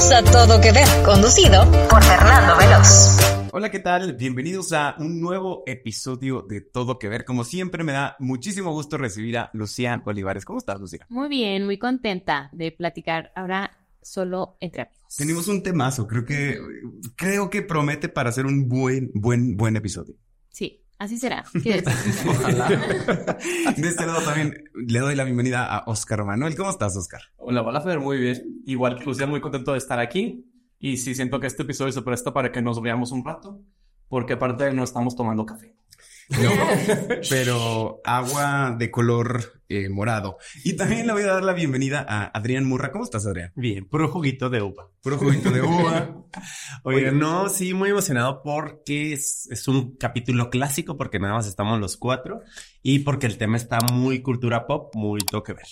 Bienvenidos a Todo Que Ver, conducido por Fernando Veloz. Hola, ¿qué tal? Bienvenidos a un nuevo episodio de Todo Que Ver. Como siempre, me da muchísimo gusto recibir a Lucía Olivares. ¿Cómo estás, Lucía? Muy bien, muy contenta de platicar ahora solo entre amigos. Tenemos un temazo, creo que creo que promete para hacer un buen buen buen episodio. Sí, así será. ¿Qué Ojalá. De este lado también le doy la bienvenida a Oscar Manuel. ¿Cómo estás, Oscar? Hola, hola, Fer, muy bien. Igual que Lucía, muy contento de estar aquí. Y sí, siento que este episodio se presta para que nos veamos un rato, porque aparte no estamos tomando café. No, pero agua de color eh, morado. Y también le voy a dar la bienvenida a Adrián Murra. ¿Cómo estás, Adrián? Bien, puro juguito de uva. Puro juguito de uva. Oye, Oye, no, sí, muy emocionado porque es, es, un capítulo clásico, porque nada más estamos los cuatro y porque el tema está muy cultura pop, muy todo que ver.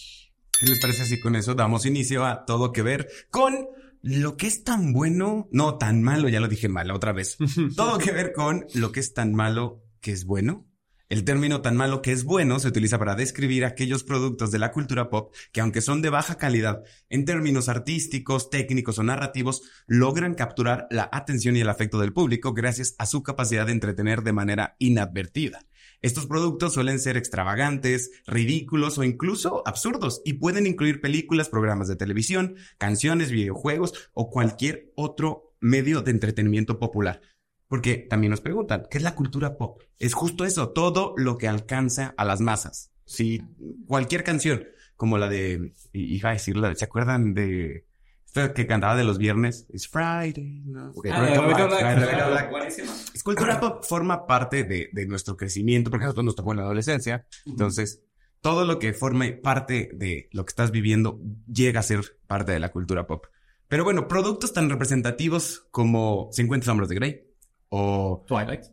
¿Qué les parece así con eso? Damos inicio a todo que ver con lo que es tan bueno, no tan malo, ya lo dije mal otra vez. todo que ver con lo que es tan malo es bueno. El término tan malo que es bueno se utiliza para describir aquellos productos de la cultura pop que aunque son de baja calidad en términos artísticos, técnicos o narrativos, logran capturar la atención y el afecto del público gracias a su capacidad de entretener de manera inadvertida. Estos productos suelen ser extravagantes, ridículos o incluso absurdos y pueden incluir películas, programas de televisión, canciones, videojuegos o cualquier otro medio de entretenimiento popular. Porque también nos preguntan, ¿qué es la cultura pop? Es justo eso, todo lo que alcanza a las masas. Sí, cualquier canción, como la de, iba a decirla, ¿se acuerdan de esta que cantaba de los viernes? It's Friday. No? Okay. Ah, es cultura pop forma parte de, de, nuestro crecimiento, porque nosotros nos tocó en la adolescencia. Entonces, todo lo que forme parte de lo que estás viviendo llega a ser parte de la cultura pop. Pero bueno, productos tan representativos como 50 sombras de Grey, o Twilight.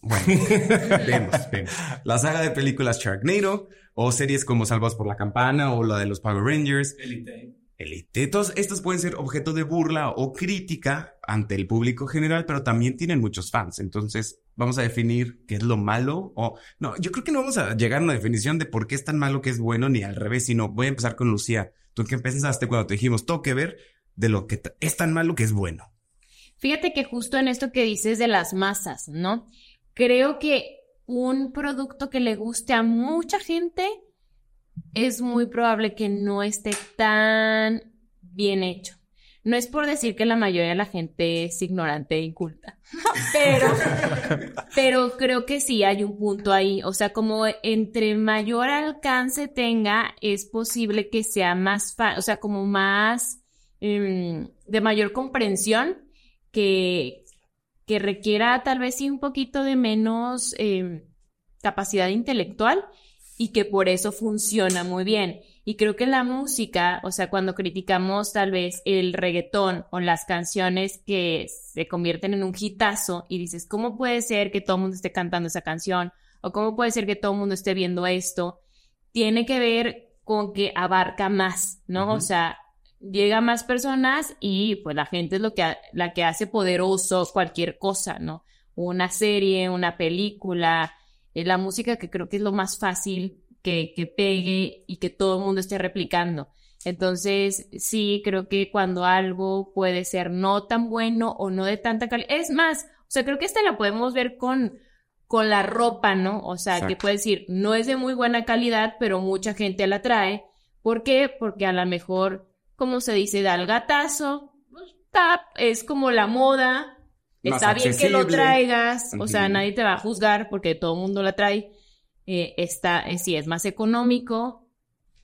Bueno, vemos, vemos. La saga de películas Sharknado o series como Salvados por la Campana o la de los Power Rangers. Elite. Elite. Todos estos pueden ser objeto de burla o crítica ante el público general, pero también tienen muchos fans. Entonces, vamos a definir qué es lo malo o no, yo creo que no vamos a llegar a una definición de por qué es tan malo que es bueno ni al revés, sino voy a empezar con Lucía. ¿Tú qué pensaste cuando te dijimos, todo que ver de lo que es tan malo que es bueno? Fíjate que justo en esto que dices de las masas, ¿no? Creo que un producto que le guste a mucha gente es muy probable que no esté tan bien hecho. No es por decir que la mayoría de la gente es ignorante e inculta, pero, pero creo que sí hay un punto ahí. O sea, como entre mayor alcance tenga, es posible que sea más, o sea, como más um, de mayor comprensión que, que requiera tal vez sí un poquito de menos eh, capacidad intelectual y que por eso funciona muy bien. Y creo que la música, o sea, cuando criticamos tal vez el reggaetón o las canciones que se convierten en un hitazo y dices, ¿cómo puede ser que todo el mundo esté cantando esa canción? ¿O cómo puede ser que todo el mundo esté viendo esto? Tiene que ver con que abarca más, ¿no? Uh -huh. O sea, llega a más personas y pues la gente es lo que la que hace poderoso cualquier cosa, ¿no? Una serie, una película, eh, la música que creo que es lo más fácil que, que pegue y que todo el mundo esté replicando. Entonces, sí, creo que cuando algo puede ser no tan bueno o no de tanta calidad, es más, o sea, creo que esta la podemos ver con, con la ropa, ¿no? O sea, Exacto. que puede decir, no es de muy buena calidad, pero mucha gente la trae. ¿Por qué? Porque a lo mejor como se dice, da el gatazo, está, es como la moda, Más está accesible. bien que lo traigas, uh -huh. o sea, nadie te va a juzgar porque todo el mundo la trae, eh, está, eh, sí, es más económico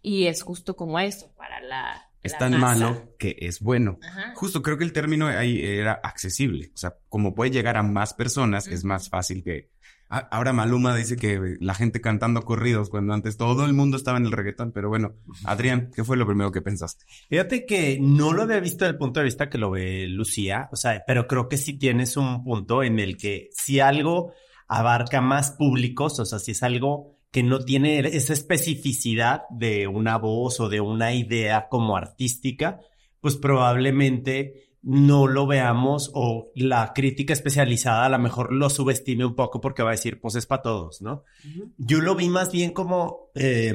y es justo como eso, para la... Es la tan masa. malo que es bueno. Ajá. Justo creo que el término ahí era accesible. O sea, como puede llegar a más personas, uh -huh. es más fácil que Ahora Maluma dice que la gente cantando corridos cuando antes todo el mundo estaba en el reggaetón, pero bueno, Adrián, ¿qué fue lo primero que pensaste? Fíjate que no lo había visto desde el punto de vista que lo ve Lucía, o sea, pero creo que sí tienes un punto en el que si algo abarca más públicos, o sea, si es algo que no tiene esa especificidad de una voz o de una idea como artística, pues probablemente no lo veamos o la crítica especializada a lo mejor lo subestime un poco porque va a decir, pues es para todos, ¿no? Uh -huh. Yo lo vi más bien como eh,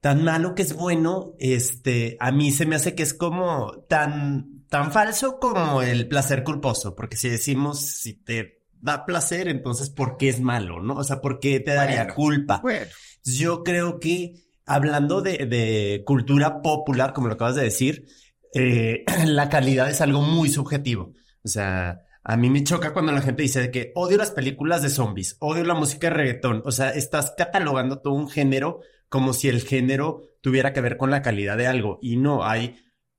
tan malo que es bueno, este, a mí se me hace que es como tan tan falso como el placer culposo, porque si decimos si te da placer, entonces ¿por qué es malo? ¿No? O sea, ¿por qué te daría Bueno, culpa? Bueno. Yo creo que hablando de, de cultura popular, como lo acabas de decir, eh, la calidad es algo muy subjetivo. O sea, a mí me choca cuando la gente dice que odio las películas de zombies, odio la música de reggaetón. O sea, estás catalogando todo un género como si el género tuviera que ver con la calidad de algo. Y no, hay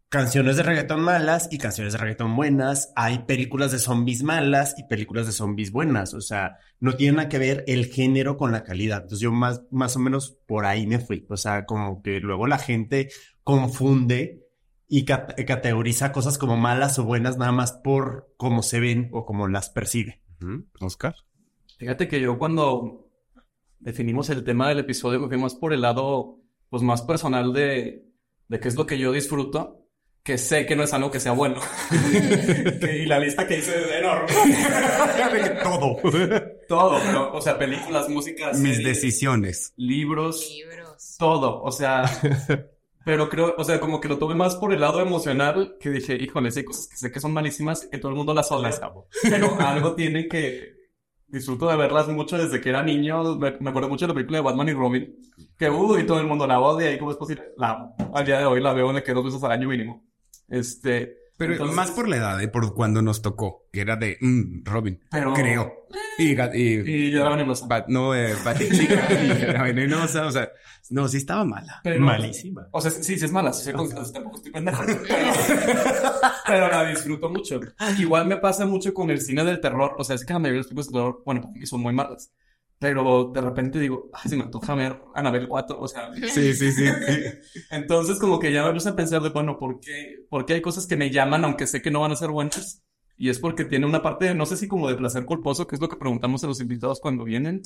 canciones de reggaetón malas y canciones de reggaetón buenas. Hay películas de zombies malas y películas de zombies buenas. O sea, no tiene nada que ver el género con la calidad. Entonces yo más, más o menos por ahí me fui. O sea, como que luego la gente confunde y cat- categoriza cosas como malas o buenas nada más por cómo se ven o cómo las percibe. Oscar. Fíjate que yo cuando definimos el tema del episodio me fui más por el lado pues más personal de, de qué es lo que yo disfruto, que sé que no es algo que sea bueno. Que- y la lista que hice es enorme. Todo. Todo, pero, o sea, películas, músicas, Mis series, decisiones. libros, Libros. todo, o sea, pero creo, o sea, como que lo tomé más por el lado emocional, que dije, híjole, sí cosas que sé que son malísimas, que todo el mundo las odia, pero algo tiene que, disfruto de verlas mucho desde que era niño, me, me acuerdo mucho de la película de Batman y Robin, que, uy, todo el mundo la odia, y cómo es posible, la al día de hoy la veo, me quedo dos veces al año mínimo, este, Pero entonces- más por la edad, ¿eh? por cuando nos tocó, que era de mm, Robin. Pero- Creo. Y, y, y yo era venenosa. Bat- no, eh, Batichica y era venenosa, o sea, no, sí estaba mala. Pero- Malísima. O sea, sí, sí es mala, sí, sé con- tampoco estoy pendejo. Pero, pero la disfruto mucho. Igual me pasa mucho con el cine del terror. O sea, es que la mayoría de los películas de terror, bueno, son muy malas. Pero de repente digo, ay, se me antoja ver Annabelle 4. O sea, Sí, sí, sí. entonces como que ya me puse a pensar de, bueno, ¿por qué, ¿por qué hay cosas que me llaman aunque sé que no van a ser buenas? Y es porque tiene una parte, no sé si como de placer culposo, que es lo que preguntamos a los invitados cuando vienen,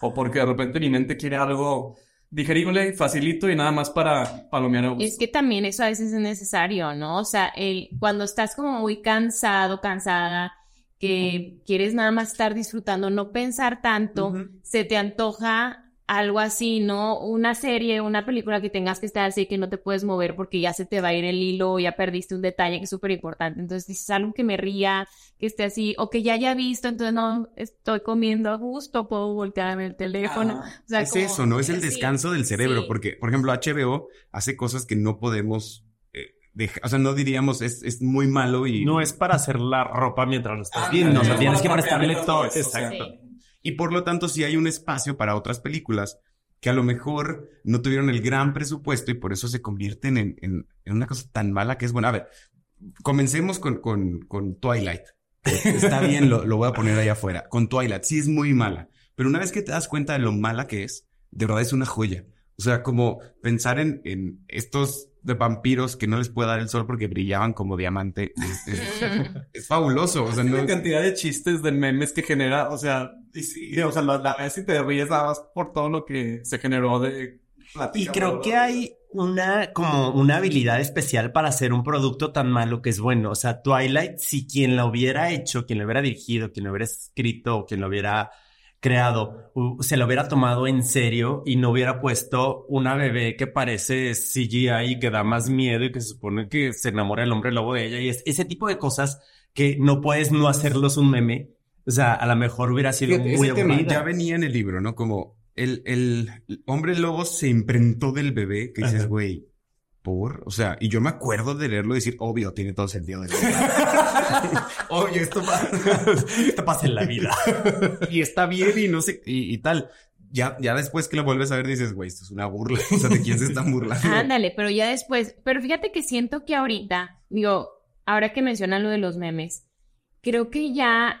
o porque de repente mi mente quiere algo digerible, facilito y nada más para palomear a gusto. Es que también eso a veces es necesario, ¿no? O sea, el, cuando estás como muy cansado, cansada, que quieres nada más estar disfrutando, no pensar tanto, se te antoja algo así, ¿no? Una serie, una película que tengas que estar así que no te puedes mover porque ya se te va a ir el hilo, ya perdiste un detalle que es súper importante. Entonces dices algo que me ría, que esté así, o que ya haya visto, entonces no estoy comiendo a gusto, puedo voltear a ver el teléfono. Ah, O sea, es como- eso, ¿no? Es el sí, descanso del cerebro, sí. porque, por ejemplo, HBO hace cosas que no podemos o sea, no diríamos es, es muy malo y... No es para hacer la ropa mientras lo estás Ah, viendo. O sea, no, tienes que no, prestarle no, todo. Exacto. Sí. Y por lo tanto, sí hay un espacio para otras películas que a lo mejor no tuvieron el gran presupuesto y por eso se convierten en, en- en una cosa tan mala que es buena. A ver, comencemos con, con, con Twilight. Está bien, lo, lo voy a poner ahí afuera. Con Twilight, sí es muy mala. Pero una vez que te das cuenta de lo mala que es, de verdad es una joya. O sea, como pensar en, en estos de vampiros que no les puede dar el sol porque brillaban como diamante. Es, es- es fabuloso. O sea, no, la cantidad de chistes, de memes que genera, o sea, y sí, o sea, la, la ves y te ríes nada más por todo lo que se generó de Y creo que hay una, como una habilidad especial para hacer un producto tan malo que es bueno. O sea, Twilight, si quien lo hubiera hecho, quien lo hubiera dirigido, quien lo hubiera escrito, o quien lo hubiera creado, se lo hubiera tomado en serio y no hubiera puesto una bebé que parece CGI y que da más miedo y que se supone que se enamora el hombre lobo de ella y es ese tipo de cosas que no puedes no hacerlos un meme. O sea, a lo mejor hubiera sido Fíjate, muy tema ya venía en el libro, ¿no? Como el, el hombre lobo se imprentó del bebé, que dices, güey, por, o sea, y yo me acuerdo de leerlo y decir, obvio, tiene todo sentido. del obvio, esto pasa. Esto pasa en la vida. y está bien y no sé, y, y tal. Ya, ya después que lo vuelves a ver dices, güey, esto es una burla. O sea, ¿de quién se están burlando? Ándale, pero ya después, pero fíjate que siento que ahorita, digo, ahora que mencionan lo de los memes, creo que ya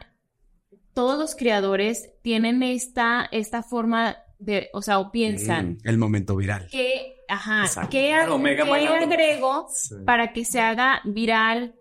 todos los creadores tienen esta, esta forma de, o sea, o piensan Mm, el momento viral. que, ajá, Exacto. ¿qué, qué agrego para que se haga viral?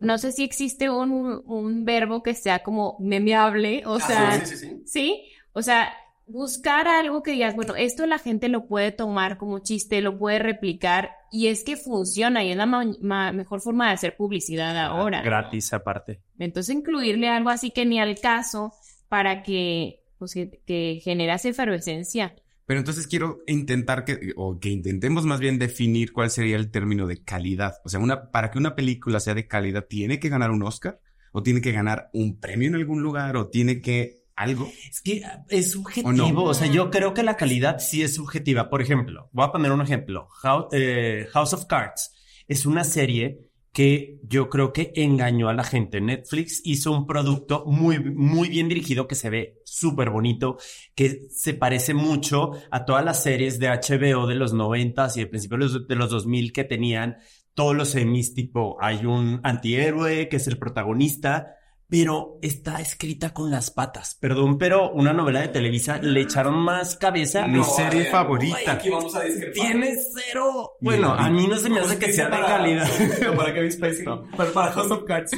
No sé si existe un, un verbo que sea como memeable, o Ah, sea, sí, sí, sí. ¿Sí? O sea, buscar algo que digas, bueno, esto la gente lo puede tomar como chiste, lo puede replicar y es que funciona y es la ma- ma- mejor forma de hacer publicidad ahora. Gratis aparte. Entonces incluirle algo así que ni al caso para que, pues, que, que genere esa efervescencia. Pero entonces quiero intentar que, o que intentemos más bien definir cuál sería el término de calidad. O sea, una, para que una película sea de calidad, ¿tiene que ganar un Oscar? ¿O tiene que ganar un premio en algún lugar? ¿O tiene que algo? Es que es subjetivo. O, sea, yo creo que la calidad sí es subjetiva. Por ejemplo, voy a poner un ejemplo. eh, House of Cards es una serie que yo creo que engañó a la gente. Netflix hizo un producto muy, muy bien dirigido que se ve súper bonito, que se parece mucho a todas las series de HBO de los 90 y de principios de los 2000 que tenían todos los semis tipo hay un antihéroe que es el protagonista pero está escrita con las patas. Perdón, pero una novela de Televisa le echaron más cabeza. Mi serie favorita. Aquí vamos a Tiene cero. Bueno, a mí no se me hace que sea de calidad. para Kevin Spacey. Pero para House of Cards.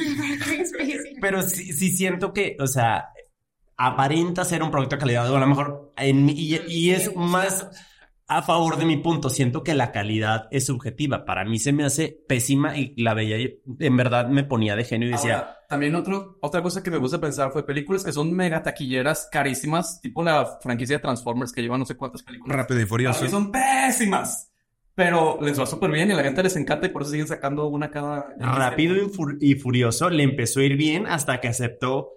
pero sí, sí siento que, o sea, aparenta ser un producto de calidad. O a lo mejor, en, y, y es más a favor de mi punto. Siento que la calidad es subjetiva. Para mí se me hace pésima y la veía y en verdad me ponía de genio y decía. Ahora, también otro, otra cosa que me gusta pensar fue películas que son mega taquilleras, carísimas, tipo la franquicia de Transformers que lleva no sé cuántas películas. Rápido y furioso. son pésimas. Pero les va súper bien y a la gente les encanta y por eso siguen sacando una cada. Rápido y, fur y furioso le empezó a ir bien hasta que aceptó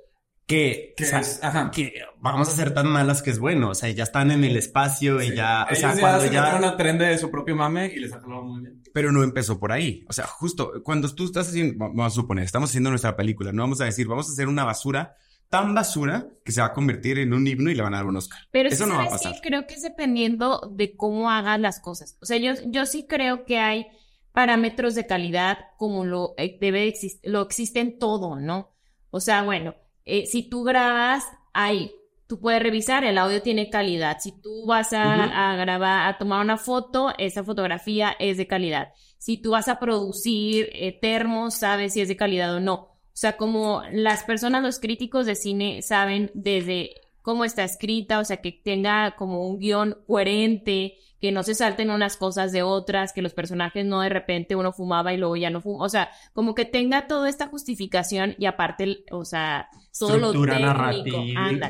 que, o sea, ajá. que vamos a ser tan malas que es bueno. O sea, ya están en el espacio y ya. o sea, cuando ya. una tren de su propio mame y les ha muy bien. Pero no empezó por ahí. O sea, justo cuando tú estás haciendo, vamos a suponer, estamos haciendo nuestra película, no vamos a decir, vamos a hacer una basura tan basura que se va a convertir en un himno y le van a dar un Oscar. Pero eso no va a pasar. Sí, creo que es dependiendo de cómo hagas las cosas. O sea, yo, yo sí creo que hay parámetros de calidad como lo eh, debe existir, lo existen todo, ¿no? O sea, bueno, eh, si tú grabas, ahí, tú puedes revisar, el audio tiene calidad. Si tú vas a, grabar, a tomar una foto, esa fotografía es de calidad. Si tú vas a producir eh, termos, sabes si es de calidad o no. O sea, como las personas, los críticos de cine saben desde cómo está escrita, o sea, que tenga como un guion coherente, que no se salten unas cosas de otras, que los personajes no de repente uno fumaba y luego ya no fuma, o sea, como que tenga toda esta justificación y aparte, o sea, todo lo técnico,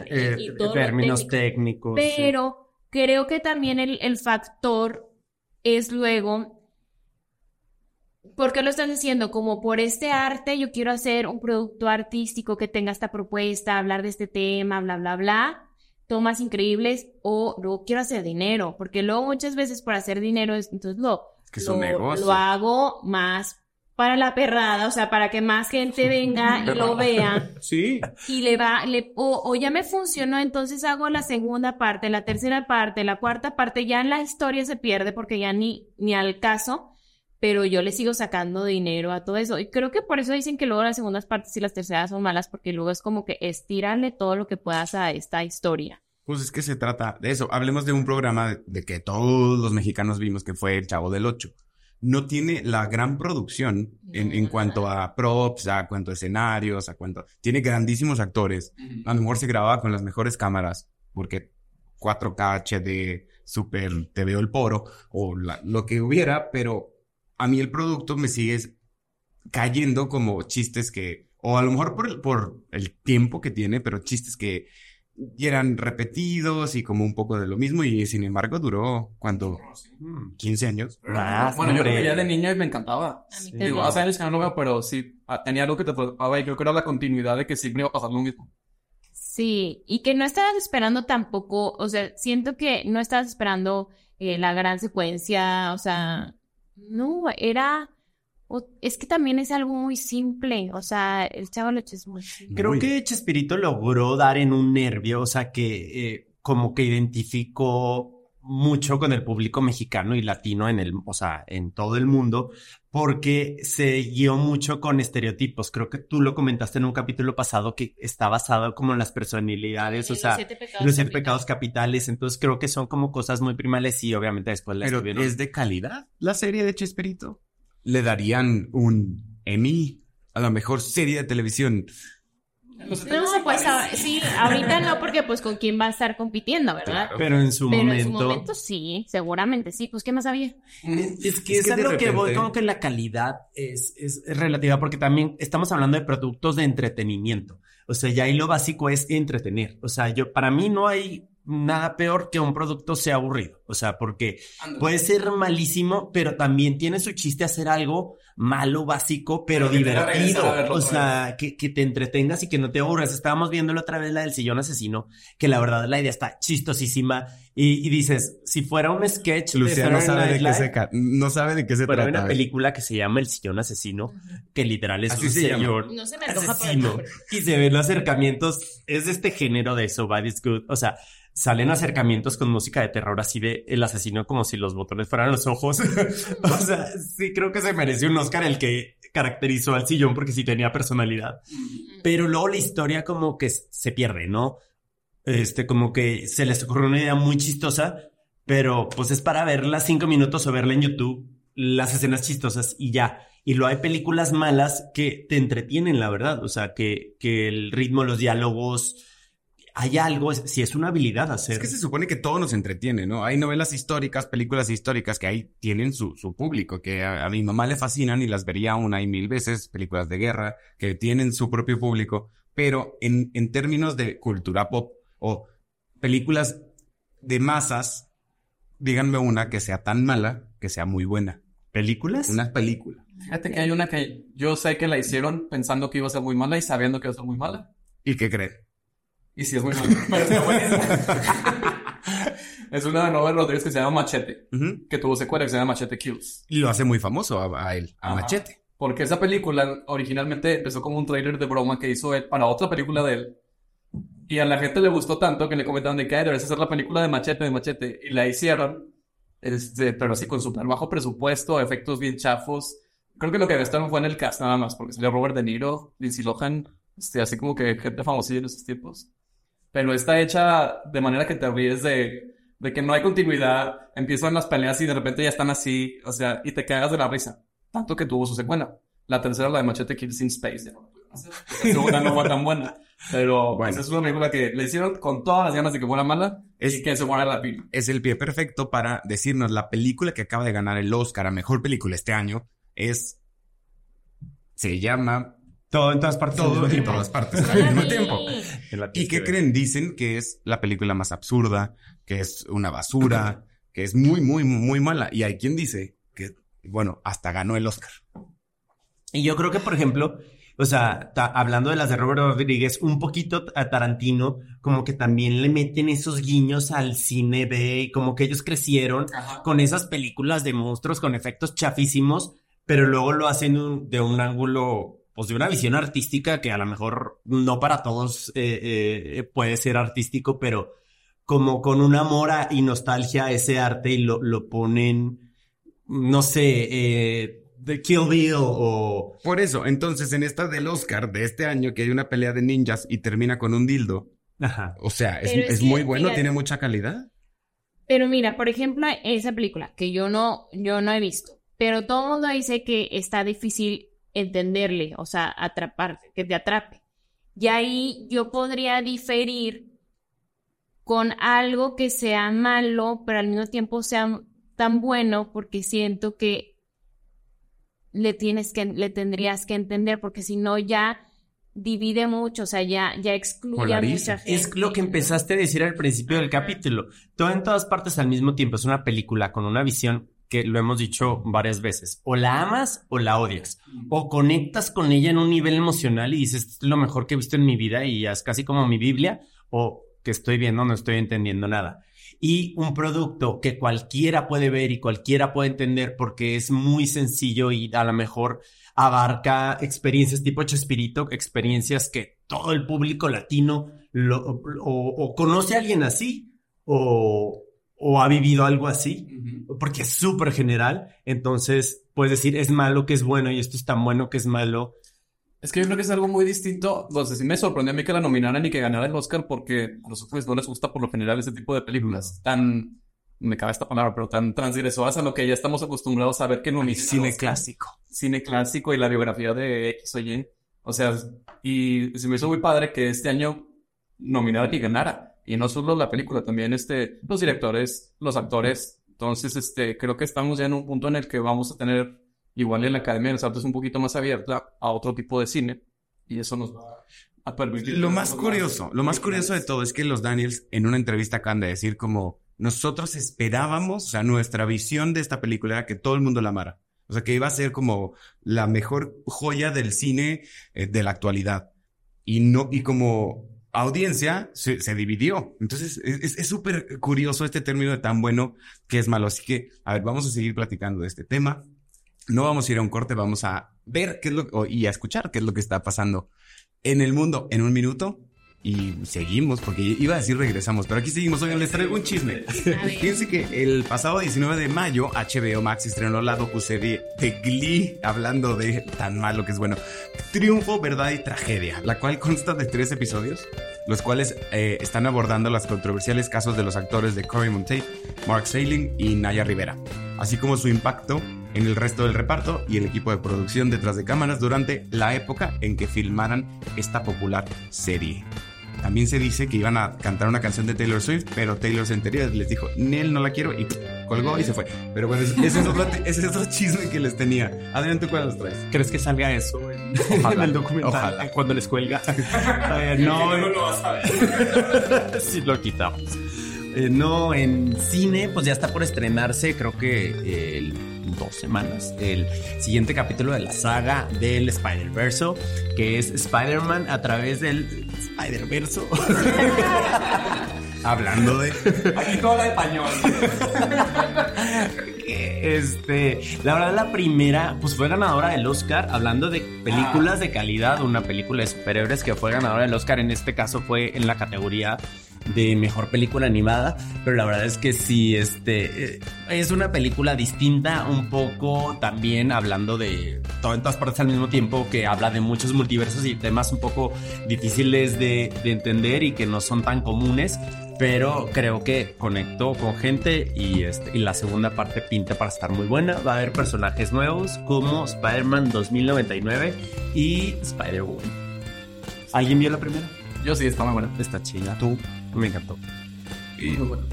eh, y términos técnicos. Pero creo que también el, el factor es luego ¿Por qué lo estás diciendo? Como por este arte, yo quiero hacer un producto artístico que tenga esta propuesta, hablar de este tema, bla, bla, bla, tomas increíbles, o luego quiero hacer dinero, porque luego muchas veces por hacer dinero, entonces lo, que lo, lo hago más para la perrada, o sea, para que más gente venga y lo vea. Sí. Y le va, le, o, o, ya me funcionó, entonces hago la segunda parte, la tercera parte, la cuarta parte, ya en la historia se pierde porque ya ni, ni al caso pero yo le sigo sacando dinero a todo eso. Y creo que por eso dicen que luego las segundas partes y las terceras son malas, porque luego es como que estírale todo lo que puedas a esta historia. Pues es que se trata de eso. Hablemos de un programa de que todos los mexicanos vimos que fue El Chavo del Ocho. No tiene la gran producción en, en cuanto a props, a cuanto a escenarios, a cuanto... Tiene grandísimos actores. A lo mejor se grababa con las mejores cámaras, porque 4K HD, super, te veo el poro, o lo que hubiera, pero a mí el producto me sigue cayendo como chistes que, o a lo mejor por, por el tiempo que tiene, pero chistes que eran repetidos y como un poco de lo mismo y sin embargo duró cuando 15 años. bueno, yo lo veía de niña y me encantaba. Digo, hace años que no lo veo, pero sí, ah, tenía algo que te preocupaba y creo que era la continuidad de que sí me iba a pasar lo mismo. Sí, y que no estabas esperando tampoco, o sea, siento que no estabas esperando eh, la gran secuencia, o sea, no, era... Es que también es algo muy simple, o sea, el Chavo es muy simple. Creo que Chespirito logró dar en un nervio, o sea, que eh, como que identificó mucho con el público mexicano y latino en el, o sea, en todo el mundo, porque se guió mucho con estereotipos. Creo que tú lo comentaste en un capítulo pasado que está basado como en las personalidades, o sea, los siete pecados capitales. Entonces creo que son como cosas muy primales y obviamente después la Pero es de calidad la serie de Chespirito. Le darían un Emmy a la mejor serie de televisión no, pues sí, ahorita no, porque pues con quién va a estar compitiendo, ¿verdad? Pero en su momento. En su momento sí, seguramente sí. Pues, ¿qué más había? Es, que es, lo que voy, como que la calidad es, es, relativa, porque también estamos hablando de productos de entretenimiento. O sea, ya ahí lo básico es entretener. O sea, yo, para mí no hay nada peor que un producto sea aburrido. O sea, porque puede ser malísimo, pero también tiene su chiste hacer algo malo, básico, pero divertido. verlo O sea, que, que te entretengas y que no te aburras. Estábamos viéndolo otra vez la del sillón asesino, que la verdad la idea está chistosísima. Y, y dices, si fuera un sketch Lucía no sabe de qué Live, se no sabe de qué se pero hay trata. una película que se llama El sillón asesino, que literal es Así un se señor No se me asesino. Y se ven acercamientos, es de este género de So Bad It's Good. O sea, salen acercamientos con música de terror así de el asesino como si los botones fueran los ojos. o sea, sí creo que se merece un Oscar el que caracterizó al sillón porque sí tenía personalidad. Pero luego la historia como que se pierde, ¿no? Este, como que se les ocurrió una idea muy chistosa, pero pues es para verla cinco minutos o verla en YouTube, las escenas chistosas y ya. Y luego hay películas malas que te entretienen, la verdad. O sea, que, que el ritmo, los diálogos, hay algo, es- si es una habilidad hacer. Es que se supone que todo nos entretiene, ¿no? Hay novelas históricas, películas históricas que ahí tienen su, su público, que a, a mi mamá le fascinan y las vería una y mil veces, películas de guerra, que tienen su propio público, pero en, en términos de cultura pop o películas de masas, díganme una que sea tan mala que sea muy buena. ¿Películas? Una película. Fíjate que hay una que yo sé que la hicieron pensando que iba a ser muy mala y sabiendo que iba a ser muy mala. ¿Y qué creen? Y sí es muy mala. Pero está buenísima. es una de Robert Rodríguez que se llama Machete, que tuvo secuela que se llama Machete Kills. Y lo hace muy famoso a, a él, a Ajá. Machete. Porque esa película originalmente empezó como un trailer de broma que hizo él para otra película de él. Y a la gente le gustó tanto que le comentaron de que "Ay, deberías hacer la película de Machete, de Machete. Y la hicieron, este, pero así con súper bajo presupuesto, efectos bien chafos. Creo que lo que gastaron fue en el cast nada más, porque salió Robert De Niro, Lindsay Lohan, este, así como que gente famosilla en esos tiempos. Pero está hecha de manera que te ríes de, de que no hay continuidad, empiezan las peleas y de repente ya están así, o sea, y te cagas de la risa. Tanto que tuvo su secuela. La tercera, la de Machete Kills in Space. ya no la segunda no fue tan buena. Pero Bueno. esa es una película que le hicieron con todas las ganas de que fuera mala Es- y que se muera la pila. es el pie perfecto para decirnos la película que acaba de ganar el Oscar a mejor película este año es se llama Todo en todas partes. Todo en todas partes al mismo tiempo. ¿Y qué creen? Dicen que es la película más absurda, que es una basura, que es muy, muy, muy mala. Y hay quien dice que, bueno, hasta ganó el Oscar. Y yo creo que, por ejemplo, o sea, ta- hablando de las de Robert Rodríguez, un poquito a Tarantino, como que también le meten esos guiños al cine B, y como que ellos crecieron con esas películas de monstruos con efectos chafísimos, pero luego lo hacen un- de un ángulo, pues de una visión artística que a lo mejor no para todos eh, eh, puede ser artístico, pero como con un amor a- y nostalgia a ese arte y lo, lo ponen, no sé, eh, de Kill Bill o... Por eso, entonces, en esta del Oscar de este año, que hay una pelea de ninjas y termina con un dildo, Ajá. o sea, es, es es que, muy bueno, tiene mucha calidad. Pero mira, por ejemplo, esa película que yo no, yo no he visto, pero todo el mundo dice que está difícil entenderle, o sea, atraparte, que te atrape. Y ahí yo podría diferir con algo que sea malo, pero al mismo tiempo sea tan bueno, porque siento que le tienes que, le tendrías que entender, porque si no ya divide mucho, o sea, ya, ya excluye a mucha gente. Es lo que empezaste a decir al principio del capítulo. Todo en todas partes al mismo tiempo. Es una película con una visión que lo hemos dicho varias veces. O la amas o la odias. O conectas con ella en un nivel emocional y dices, "Esto es lo mejor que he visto en mi vida y es casi como mi Biblia. O que estoy viendo, no estoy entendiendo nada. Y un producto que cualquiera puede ver y cualquiera puede entender porque es muy sencillo y a lo mejor abarca experiencias tipo Chespirito, experiencias que todo el público latino lo, o, o conoce a alguien así o, o ha vivido algo así, porque es súper general. Entonces, puedes decir, es malo que es bueno y esto es tan bueno que es malo. Es que yo creo que es algo muy distinto. O sea, sí me sorprendió a mí que la nominaran y que ganara el Oscar porque a los hombres no les gusta por lo general ese tipo de películas tan, me cabe esta palabra, pero tan transgresoras a lo que ya estamos acostumbrados a ver que al Cine Oscar. clásico. Cine clásico y la biografía de X o Y. O sea, y se me hizo muy padre que este año nominara y ganara. Y no solo la película, también este, los directores, los actores. Entonces, este, creo que estamos ya en un punto en el que vamos a tener, igual en la Academia de las Artes, un poquito más abierta a otro tipo de cine. Y eso nos va a permitir. Lo más curioso, lo más curioso de todo es que los Daniels en una entrevista acaban de decir como nosotros esperábamos, o sea, nuestra visión de esta película era que todo el mundo la amara. O sea, que iba a ser como la mejor joya del cine eh, de la actualidad. Y no, y como audiencia se, dividió. Entonces, es súper curioso este término de tan bueno que es malo. Así que, a ver, vamos a seguir platicando de este tema. No vamos a ir a un corte, vamos a ver qué es lo y a escuchar qué es lo que está pasando en el mundo en un minuto. Y seguimos, porque iba a decir regresamos, pero aquí seguimos. Oigan, les traigo un chisme. Fíjense que el pasado 19 de mayo, HBO Max estrenó la docuserie de Glee, hablando de tan malo que es bueno. Triunfo, verdad y tragedia, la cual consta de tres episodios, los cuales eh, están abordando los controversiales casos de los actores de Corey Monteith, Mark Sailing y Naya Rivera, así como su impacto en el resto del reparto y el equipo de producción detrás de cámaras durante la época en que filmaran esta popular serie. También se dice que iban a cantar una canción de Taylor Swift, pero Taylor se enteró y les dijo, Nel, no la quiero, y colgó y se fue. Pero bueno, ese es otro, ese es otro chisme que les tenía. Adrián, ¿tú cuál nos traes? ¿Crees que salga eso en, Ojalá. en el documental? Ojalá. Cuando les cuelga. Eh, no, No lo vas a ver. sí lo quitamos. Eh, no, en cine, pues ya está por estrenarse, creo que eh, el- dos semanas, el siguiente capítulo de la saga del Spider-Verse, que es Spider-Man a través del Spider-Verse. Hablando de... Aquí todo habla español. este, la verdad la primera, pues fue ganadora del Oscar, hablando de películas de calidad, una película de superhéroes que fue ganadora del Oscar, en este caso fue en la categoría de mejor película animada, pero la verdad es que sí, este, eh, es una película distinta, un poco también hablando de todo en todas partes al mismo tiempo, que habla de muchos multiversos y temas un poco difíciles de, de entender y que no son tan comunes, pero creo que conectó con gente y, este, y la segunda parte pinta para estar muy buena. Va a haber personajes nuevos como Spider-Man 2099 y Spider-Woman. ¿Alguien vio la primera? Yo sí, está muy buena. Está chida. Tú, me encantó. y- Muy buena.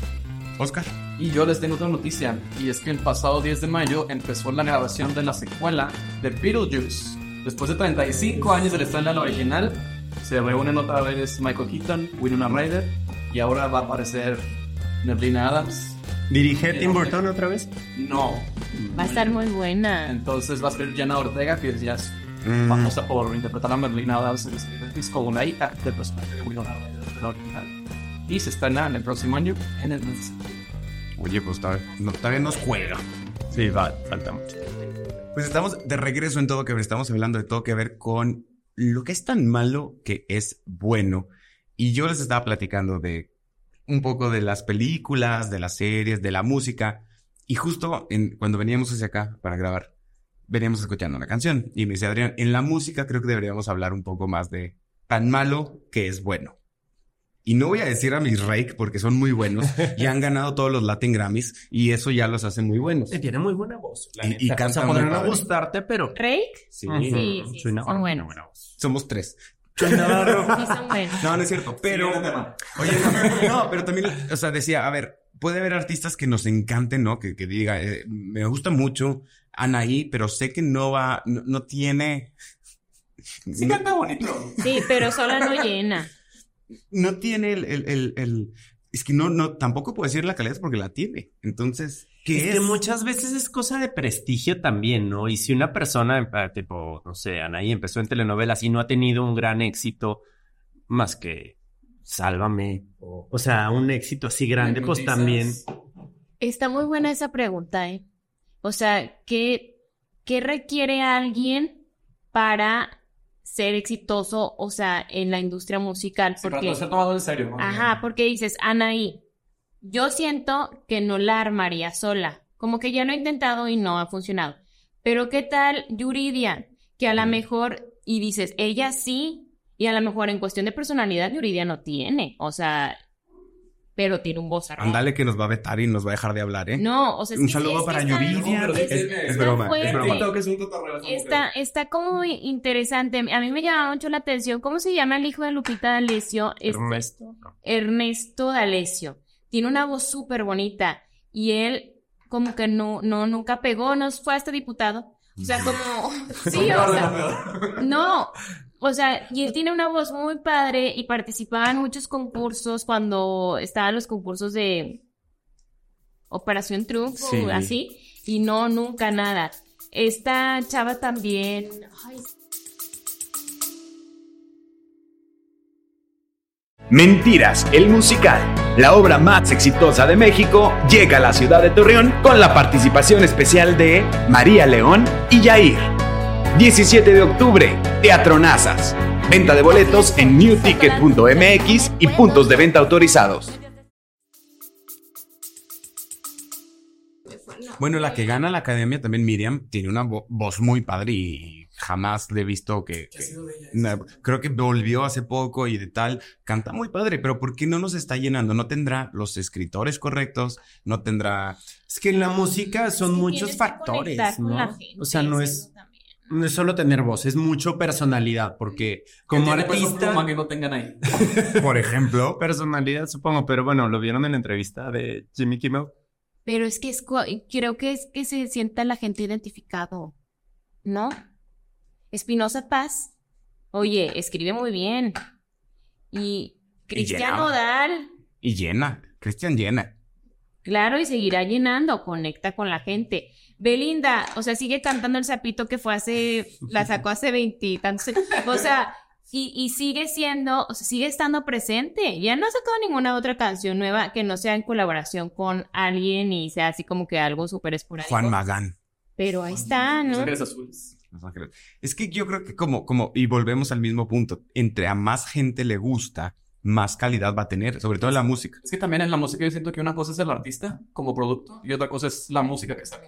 Oscar. Y yo les tengo otra noticia, y es que el pasado 10 de mayo empezó la grabación de la secuela de Beetlejuice. Después de 35 años del estreno de la original, se reúnen otra vez Michael Keaton, Winona Ryder, y ahora va a aparecer Neblina Adams. ¿Dirige Tim Burton otra vez? No. Va a estar muy buena. Entonces va a ser Jenna Ortega, que ya es Mm. famosa por interpretar a Merlina Adams en Things como una hija del personaje de Winona Ryder de la original. Y se estrena en el próximo año en el. Oye, pues todavía, no, todavía nos juega. Sí, va, falta mucho. Pues estamos de regreso en todo que ver. Estamos hablando de todo que ver con lo que es tan malo que es bueno. Y yo les estaba platicando de un poco de las películas, de las series, de la música. Y justo en, cuando veníamos hacia acá para grabar, veníamos escuchando una canción. Y me dice Adrián, en la música creo que deberíamos hablar un poco más de tan malo que es bueno. Y no voy a decir a mis Rake porque son muy buenos y han ganado todos los Latin Grammys y eso ya los hace muy buenos. Tiene muy buena voz. la Y- y o canta sea, muy podrán no gustarte, pero... ¿Rake? Sí. Sí, sí, Suena- son buenos. buena voz. Somos tres. Sí, son buenos. No, no es cierto. Pero, oye, no, no, pero también, o sea, decía, a ver, puede haber artistas que nos encanten, ¿no? Que, que diga, eh, me gusta mucho Anaí, pero sé que no va, no, no tiene, Sí canta bonito. Sí, pero sola no llena. No tiene el, el, el, el- es que no, no, tampoco puedo decir la calidad porque la tiene. Entonces, ¿qué Es es? que muchas veces es cosa de prestigio también, ¿no? Y si una persona, eh, tipo, no sé, Anaí empezó en telenovelas y no ha tenido un gran éxito más que Sálvame, o, o sea, un éxito así grande, pues también. Está muy buena esa pregunta, ¿eh? O sea, ¿qué, qué requiere alguien para ser exitoso, o sea, en la industria musical? Sí, para Porque, no ser tomado en serio. ¿no? ajá, porque dices, Anaí, yo siento que no la armaría sola. Como que ya lo he intentado y no ha funcionado. Pero ¿qué tal Yuridia? Que a lo mejor, y dices, ella sí, y a lo mejor en cuestión de personalidad Yuridia no tiene. O sea, pero tiene un voz Ándale que nos va a vetar y nos va a dejar de hablar, ¿eh? No, o sea, Un sí, saludo para sí Es, es está broma, es fuerte. broma. Tengo que es esa Está, está como muy interesante. A mí me llama mucho la atención. ¿Cómo se llama el hijo de Lupita D'Alessio? Este, Ernesto. Ernesto D'Alessio. Tiene una voz súper bonita. Y él como que no, no, nunca pegó, no fue hasta diputado. O sea, como... Sí, o sea... No, O sea, y él tiene una voz muy padre y participaba en muchos concursos cuando estaban los concursos de Operación Triunfo, Sí. así, y no, nunca nada. Esta chava también. ay, Mentiras, el musical, la obra más exitosa de México, llega a la ciudad de Torreón con la participación especial de María León y Yair. 17 de octubre, Teatro Nazas. Venta de boletos en newticket.mx y puntos de venta autorizados. Bueno, la que gana la academia también, Miriam, tiene una vo- voz muy padre y jamás le he visto que... que- na- creo que volvió hace poco y de tal. Canta muy padre, pero ¿por qué no nos está llenando? No tendrá los escritores correctos, no tendrá... Es que en la música son muchos factores, ¿no? la gente, o sea, no es. No es solo tener voz, es mucho personalidad, porque como artista... pluma que no tengan ahí. Por ejemplo... Personalidad, supongo, pero bueno, lo vieron en la entrevista de Jimmy Kimmel. Pero es que es, creo que es que se sienta la gente identificado, ¿no? Espinosa Paz, oye, escribe muy bien. Y Cristian. Nodal, Y llena, Cristian llena. claro, y seguirá llenando, conecta con la gente. Belinda, o sea, sigue cantando el sapito que fue hace, la sacó hace veintitantos. O sea, y, y sigue siendo, o sea, sigue estando presente. Ya no ha sacado ninguna otra canción nueva que no sea en colaboración con alguien y sea así como que algo súper esporádico. Juan Magán. Pero ahí está, ¿no? Azules. Los Ángeles. Es que yo creo que como, como, y volvemos al mismo punto, entre a más gente le gusta, más calidad va a tener, sobre todo en la música. Es que también en la música yo siento que una cosa es el artista como producto y otra cosa es la música que está.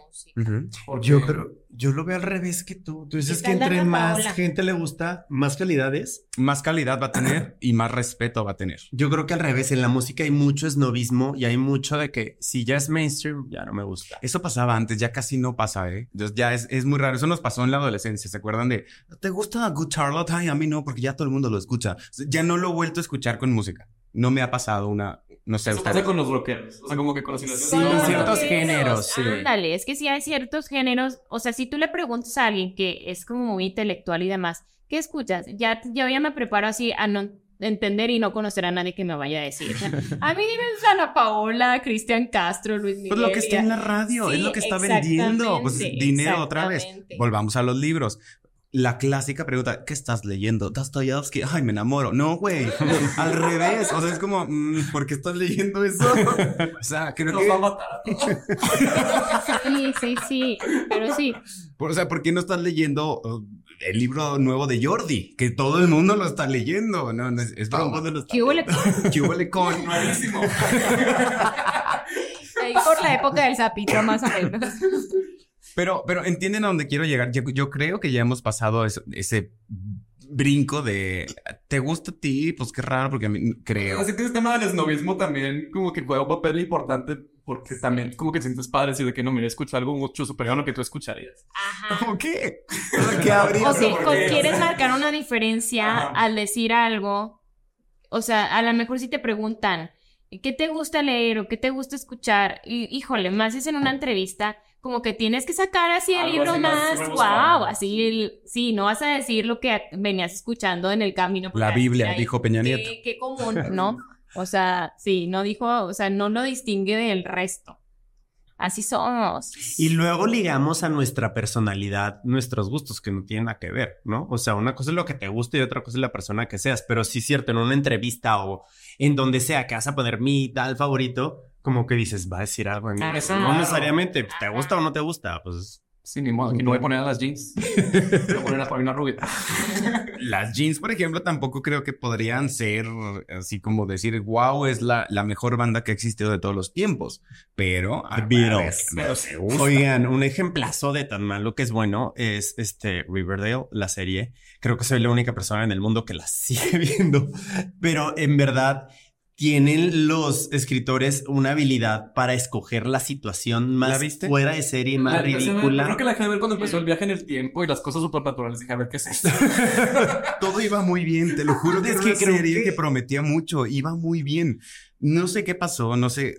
Porque- Yo creo, yo lo veo al revés que tú. Tú dices que en entre más Paola. gente le gusta, más calidades. Más calidad va a tener y más respeto va a tener. Yo creo que al revés, en la música hay mucho esnovismo y hay mucho de que si ya es mainstream, ya no me gusta. Eso pasaba antes, ya casi no pasa, ¿eh? Entonces ya es, es muy raro. Eso nos pasó en la adolescencia. ¿Se acuerdan de, ¿te gusta Good Charlotte? Ay, a mí no, porque ya todo el mundo lo escucha. Ya no lo he vuelto a escuchar con música. No me ha pasado una, no sé, Eso usted. pasa con los rockeros. O sea, como que con Sí, en ciertos géneros, sí. Ándale, es que si hay ciertos géneros, o sea, si tú le preguntas a alguien que es como muy intelectual y demás, ¿qué escuchas? Ya, yo ya me preparo así a no entender y no conocer a nadie que me vaya a decir. A mí dime Ana Paola, Cristian Castro, Luis Miguel. Pues lo que está en la radio, es Sí, lo que está vendiendo. Pues dinero otra vez. Volvamos a los libros. La clásica pregunta, ¿qué estás leyendo? Dostoyevsky, ay, me enamoro. No, güey, al revés. O sea, es como, mm, ¿por qué estás leyendo eso? O sea, creo Nos que, va a matar. Sí, sí, sí, pero sí. o sea, ¿por qué no estás leyendo uh, el libro nuevo de Jordi? Que todo el mundo lo está leyendo. No, no es, es broma. ¿Qué huele? ¿Qué huele con? Malísimo. Ahí por la época del sapito, más o menos. Pero, pero entienden a dónde quiero llegar. Yo, yo creo que ya hemos pasado eso- ese brinco de ¿te gusta a ti? Pues qué raro, porque a mí creo. Así que el tema del esnovismo también como que juega un papel importante porque también como que sientes padre decir de que no, mira, escucha algo mucho superior a lo que tú escucharías. Ajá. ¿Cómo qué? Sea, ¿Qué habría? O sea, quieres marcar una diferencia Ajá. al decir algo. O sea, a lo mejor si te preguntan, ¿qué te gusta leer o qué te gusta escuchar? Y, híjole, más es en una entrevista, como que tienes que sacar así el Algo libro así más más, wow, así, el- sí, no vas a decir lo que venías escuchando en el camino. La Biblia, dijo Peña Nieto. Qué, qué común, ¿no? O sea, sí, no dijo, o sea, no lo distingue del resto. Así somos. Y luego ligamos a nuestra personalidad, nuestros gustos, que no tienen nada que ver, ¿no? O sea, una cosa es lo que te gusta y otra cosa es la persona que seas. Pero sí es cierto, en una entrevista o en donde sea que vas a poner mi tal favorito, como que dices, va a decir algo en mí. Ajá. No necesariamente, ¿te gusta o no te gusta? Pues Sí, ni modo, que no voy a poner a las jeans. Voy a poner a Paulina Rubio. Las jeans, por ejemplo, tampoco creo que podrían ser así como decir, wow, es la, la mejor banda que ha existido de todos los tiempos. Pero, a The ver, pero se gusta. Oigan, un ejemplazo de tan malo que es bueno es este Riverdale, la serie. Creo que soy la única persona en el mundo que la sigue viendo, pero en verdad tienen los escritores una habilidad para escoger la situación ¿La más viste? fuera de serie, más La- Creo ridícula. que la dejé de ver cuando empezó el viaje en el tiempo y las cosas supernaturales. Dije, a ver qué es esto. Todo iba muy bien, te lo juro que Es es que una creo serie que- que... prometía mucho, iba muy bien. No sé qué pasó, no sé.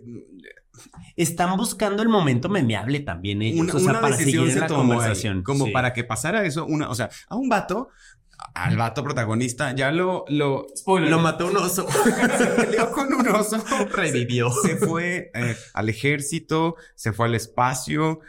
Están buscando el momento memeable también ellos, Una, o sea, una para decisión seguir se la tomó ahí, conversación. como Sí. para que pasara eso, una, o sea, a un vato al vato protagonista, ya lo, lo, Spoiler. Lo mató un oso. se peleó con un oso. Revivió. Se fue eh, al ejército, se fue al espacio,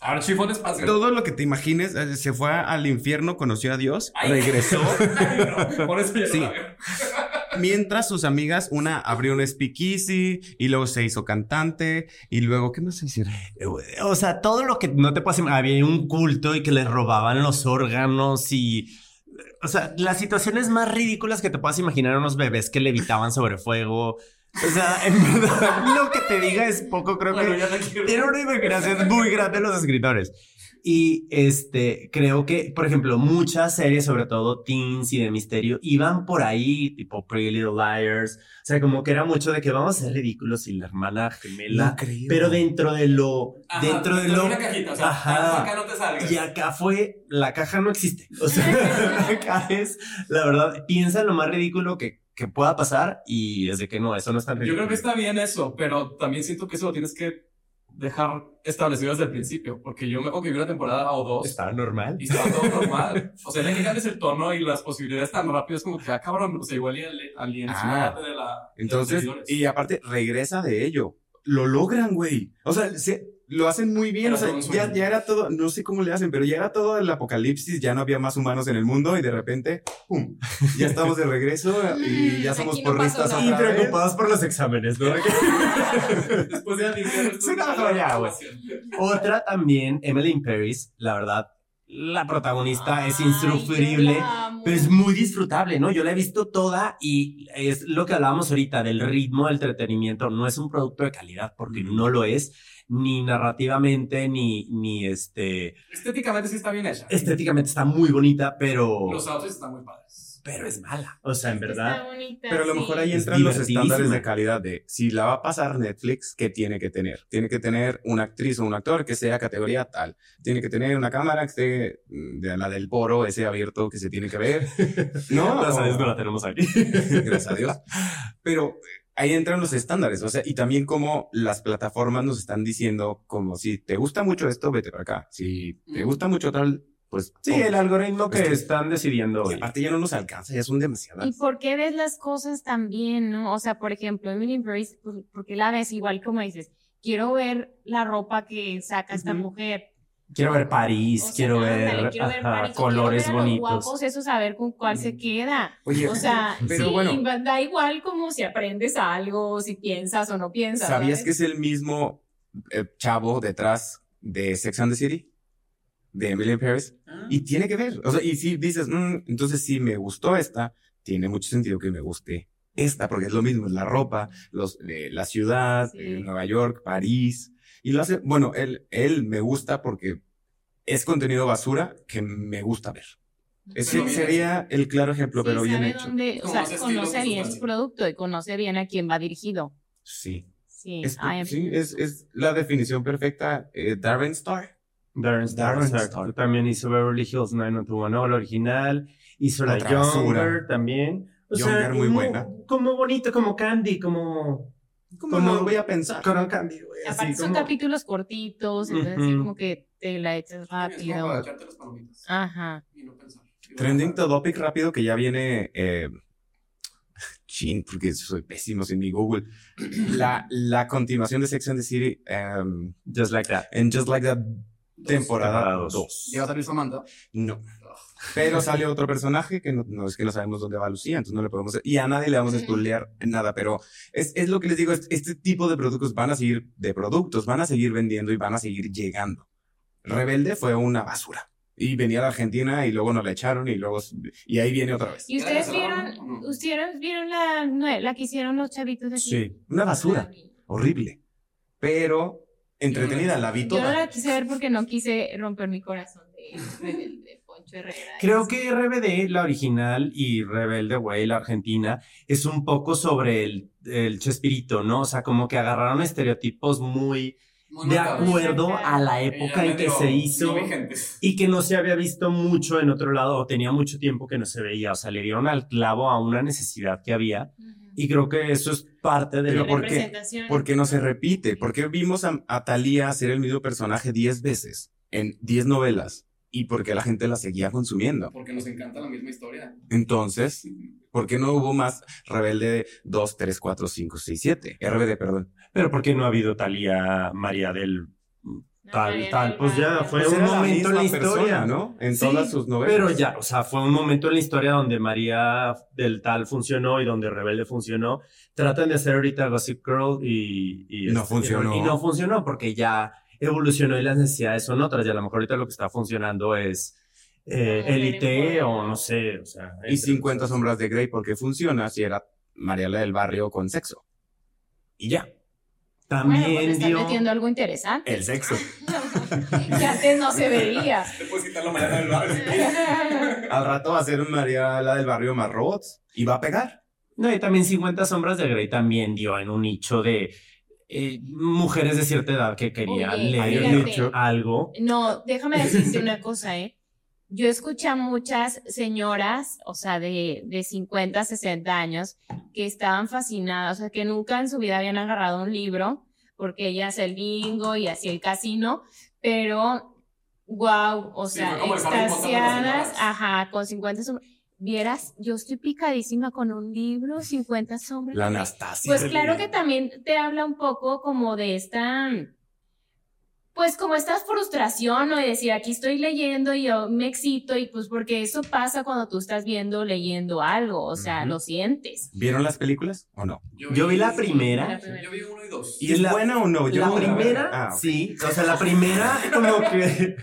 Archie fue un espacio. todo lo que te imagines, eh, se fue al infierno, conoció a Dios, Ay. regresó. Ay, no, Por eso ya Sí. no. Mientras sus amigas, una abrió un speakeasy y luego se hizo cantante y luego, ¿qué más hicieron? O sea, todo lo que no te puedes imaginar. Había un culto y que les robaban los órganos y. O sea, las situaciones más ridículas que te puedas imaginar, unos bebés que levitaban sobre fuego. O sea, en verdad, lo que te diga es poco, creo Bueno, que tiene una imaginación muy grande los escritores. Y este, creo que, por ejemplo, muchas series, sobre todo teens y de misterio, iban por ahí, tipo Pretty Little Liars. O sea, como que era mucho de que vamos a ser ridículos y la hermana gemela. creo. Pero dentro de lo. Ajá, dentro de lo. una cajita, o sea, Ajá. acá no te salgas. Y acá fue, la caja no existe. O sea, acá es, la verdad, piensa en lo más ridículo que, que pueda pasar y es de que no, eso no es tan Yo ridículo. creo que está bien eso, pero también siento que eso lo tienes que dejar establecido desde el principio, porque yo me que vi una temporada o dos Está normal. y estaba todo normal. O sea, ya que cambies el tono y las posibilidades tan rápido es como que, ah, cabrón, o sea, igual y Ah, de la... de Entonces, seguidores. y aparte, regresa de ello. Lo logran, güey. O sea, se- lo hacen muy bien. Pero O sea, ya, ya era todo, no sé cómo le hacen, pero ya era todo el apocalipsis, ya no había más humanos en el mundo y de repente, ¡pum! Ya estamos de regreso y ya somos no porristas Y vez. preocupados por los exámenes, ¿no? Después de aliviar Es una joya, güey. Otra también, Emily in Paris, la verdad, la protagonista es insufrible. Pero es muy disfrutable, ¿no? Yo la he visto toda y es lo que hablábamos ahorita del ritmo del entretenimiento. No es un producto de calidad porque no lo es, ni narrativamente, ni, ni este. Estéticamente sí está bien hecha. Estéticamente está muy bonita, pero. Los outfits están muy padres. Pero es mala. O sea, en Está verdad. bonita, Pero a lo sí. mejor ahí Es entran los divertidísima. estándares de calidad de si la va a pasar Netflix, ¿qué tiene que tener? Tiene que tener una actriz o un actor que sea categoría tal. Tiene que tener una cámara que esté mm, de la del poro, ese abierto que se tiene que ver. No, Gracias a Dios no la tenemos aquí. Gracias a Dios. Pero eh, ahí entran los estándares, o sea, y también como las plataformas nos están diciendo como si te gusta mucho esto, vete para acá. Si te gusta mucho tal, pues... Sí, oh. el algoritmo que Es que- están decidiendo Y hoy. aparte ya no nos alcanza, ya son ¿Y demasiadas. por qué ves las cosas tan bien, no? O sea, por ejemplo, Emily in Paris, ¿por, qué la ves igual como dices? Quiero ver la ropa que saca esta mujer. Quiero ver París, O sea, quiero, ándale, ver, quiero ver ajá, París, colores quiero ver bonitos. guapos, eso saber con cuál se queda. Oye, O sea, pero sí, bueno. da igual como si aprendes algo, si piensas o no piensas. ¿Sabías ¿sabes? que es el mismo eh, chavo detrás de Sex and the City? De Emily in Paris. Y tiene que ver. O sea, y si dices, "Mm, entonces si me gustó esta, tiene mucho sentido que me guste esta, porque es lo mismo, es la ropa, los, eh, la ciudad, Sí. eh, Nueva York, París. Y lo hace, bueno, él, él me gusta porque es contenido basura que me gusta ver. Ese Pero bien sería el claro ejemplo, Sí, pero bien hecho. dónde- o sea, Conoce bien su producto y conoce bien a quién va dirigido. Sí. Sí, Es, sí, es, es la definición perfecta. Eh, Darren Star. Darren Star, Darren exacto. Star. También hizo Beverly Hills 90210, la original. Hizo la Otra Younger basura. también. O Younger, sea, muy como- buena. Como bonito, como Candy, como... ¿Cómo Como- no voy a pensar? Como Candy, güey. Aparte Así son como... capítulos cortitos, entonces así Ujú. como que te la echas Es como para rápido. echarte las palomitas Ajá. y no pensar. Y Trending Topic rápido que ya viene. Eh, chin, porque soy pésimo sin mi Google. La, la continuación de Sex and the City em, Just like that. en Just Like That temporada temporada dos. 2. ¿Ya va a salir Samantha? No. Pero sale otro personaje que no, no es que no sabemos dónde va Lucía, entonces no le podemos. Y a nadie le vamos a spoilear nada, pero es, es lo que les digo: es- este tipo de productos van a seguir, de productos, van a seguir vendiendo y van a seguir llegando. Rebelde fue una basura. Y venía de Argentina y luego nos la echaron y luego. Y ahí viene otra vez. ¿Y ustedes ¿Ya la vieron, ustedes vieron la, la que hicieron los chavitos de aquí? Sí, una basura. Horrible. Pero entretenida, la vi Yo no toda. la quise ver porque no quise romper mi corazón de, de, de Poncho Herrera. Creo que RBD, la original, y Rebelde Way, la argentina, es un poco sobre el, el Chespirito, ¿no? O sea, como que agarraron estereotipos muy Muy de acuerdo a la época en que se hizo y que no se había visto mucho en otro lado o tenía mucho tiempo que no se veía. O sea, le dieron al clavo a una necesidad que había. Y creo que eso es parte de lo ¿por qué? Representación. ¿Por qué no se repite? ¿Por qué vimos a, a Thalía hacer el mismo personaje 10 veces en 10 novelas? y porque la gente la seguía consumiendo. Porque nos encanta la misma historia. Entonces, ¿por qué no hubo más Rebelde 2, 3, 4, 5, 6, 7? RBD, perdón. Pero ¿por qué no ha habido Talía María del tal, tal? Pues ya fue Pues un momento en la historia, persona, ¿no? En Sí, todas sus novelas. Pero ya, o sea, fue un momento en la historia donde María del tal funcionó y donde Rebelde funcionó. Tratan de hacer ahorita Gossip Girl y, y No este, funcionó. Y no funcionó porque ya evolucionó y las necesidades son otras. Y a lo mejor ahorita lo que está funcionando es eh, Elite o no sé, o sea. Y entre 50 cosas. sombras de Grey, porque funciona si era Mariela del Barrio con sexo. Y ya. También Bueno, pues están dio metiendo algo interesante. El sexo. que antes no se veía. Después quitarlo mañana del barrio. Al rato va a ser Mariela del Barrio más robots. Y va a pegar. No, y también 50 sombras de Grey también dio en un nicho de eh, mujeres de cierta edad que querían Oye, leer fíjate. algo. No, déjame decirte una cosa, ¿eh? Yo escuché a muchas señoras, o sea, de, de 50, 60 años, que estaban fascinadas, o sea, que nunca en su vida habían agarrado un libro, porque ella hace el bingo y hacía el casino, pero, wow, o Sí, sea, extasiadas, ajá, con 50 sombras. Vieras, yo estoy picadísima con un libro, 50 sombras. La Anastasia. Pues claro que también te habla un poco como de esta, pues como esta frustración, ¿no? Y decir, aquí estoy leyendo y yo me excito y pues porque eso pasa cuando tú estás viendo, leyendo algo, o sea, lo sientes. ¿Vieron las películas o no? Yo vi la primera. Yo vi uno y dos. ¿Y es La- buena o no? Yo la primera. Ah, sí. O sea, la primera, como que,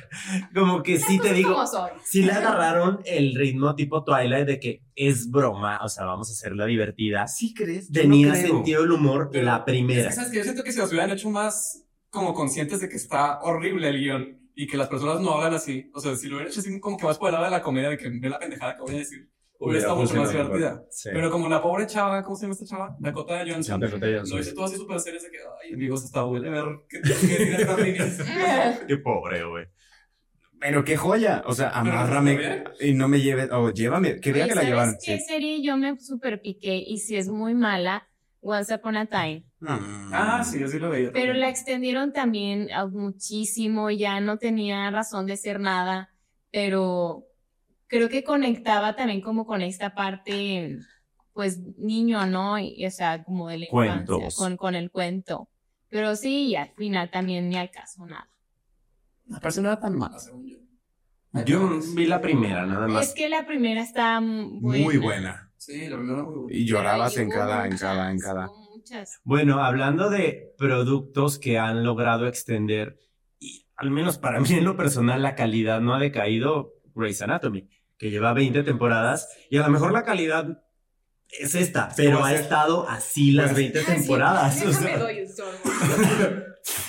como que sí te digo, sí le agarraron el ritmo tipo Twilight de que es broma, o sea, vamos a hacerla divertida. ¿Sí crees? Yo Tenía no sentido del humor Pero la Es primera. que, ¿sabes qué? Yo siento que si los hubieran hecho más como conscientes de que está horrible el guion y que las personas no hablan así, o sea, si lo hubieran hecho así como que más por el lado de la comedia, de que ve la pendejada que voy a decir, hubiera estado mucho más divertida. Sí. Pero como la pobre chava, ¿cómo se llama esta chava? Dakota Johnson. Dakota Johnson. Lo hice todo así súper serio, de que, ay, amigos, hasta duele ver que que tiene estas líneas. Qué pobre, güey. Pero qué joya. O sea, amárrame y no me lleves. O llévame. Quería que la ¿sabes llevaran. qué serie yo me super piqué y si es muy mala? Once Upon a Time. Ah, sí, yo sí lo veía. Pero la extendieron también a muchísimo, ya no tenía razón de ser nada, pero creo que conectaba también como con esta parte, pues niño, ¿no? Y, o sea, como de la infancia, Cuentos. con, con el cuento. Pero sí, y al final también ni al caso nada. Me parece no era tan mala, según yo. Yo vi la primera, nada Es más. que la primera está buena. Muy buena. Sí. Y llorabas en cada, en cada, en cada. muchas. Bueno, hablando de productos que han logrado extender, y al menos para mí en lo personal la calidad no ha decaído, Grey's Anatomy, que lleva 20 temporadas, y a lo mejor la calidad es esta, pero ha estado así las Pues, 20 Ah, sí, temporadas. o sea. doy.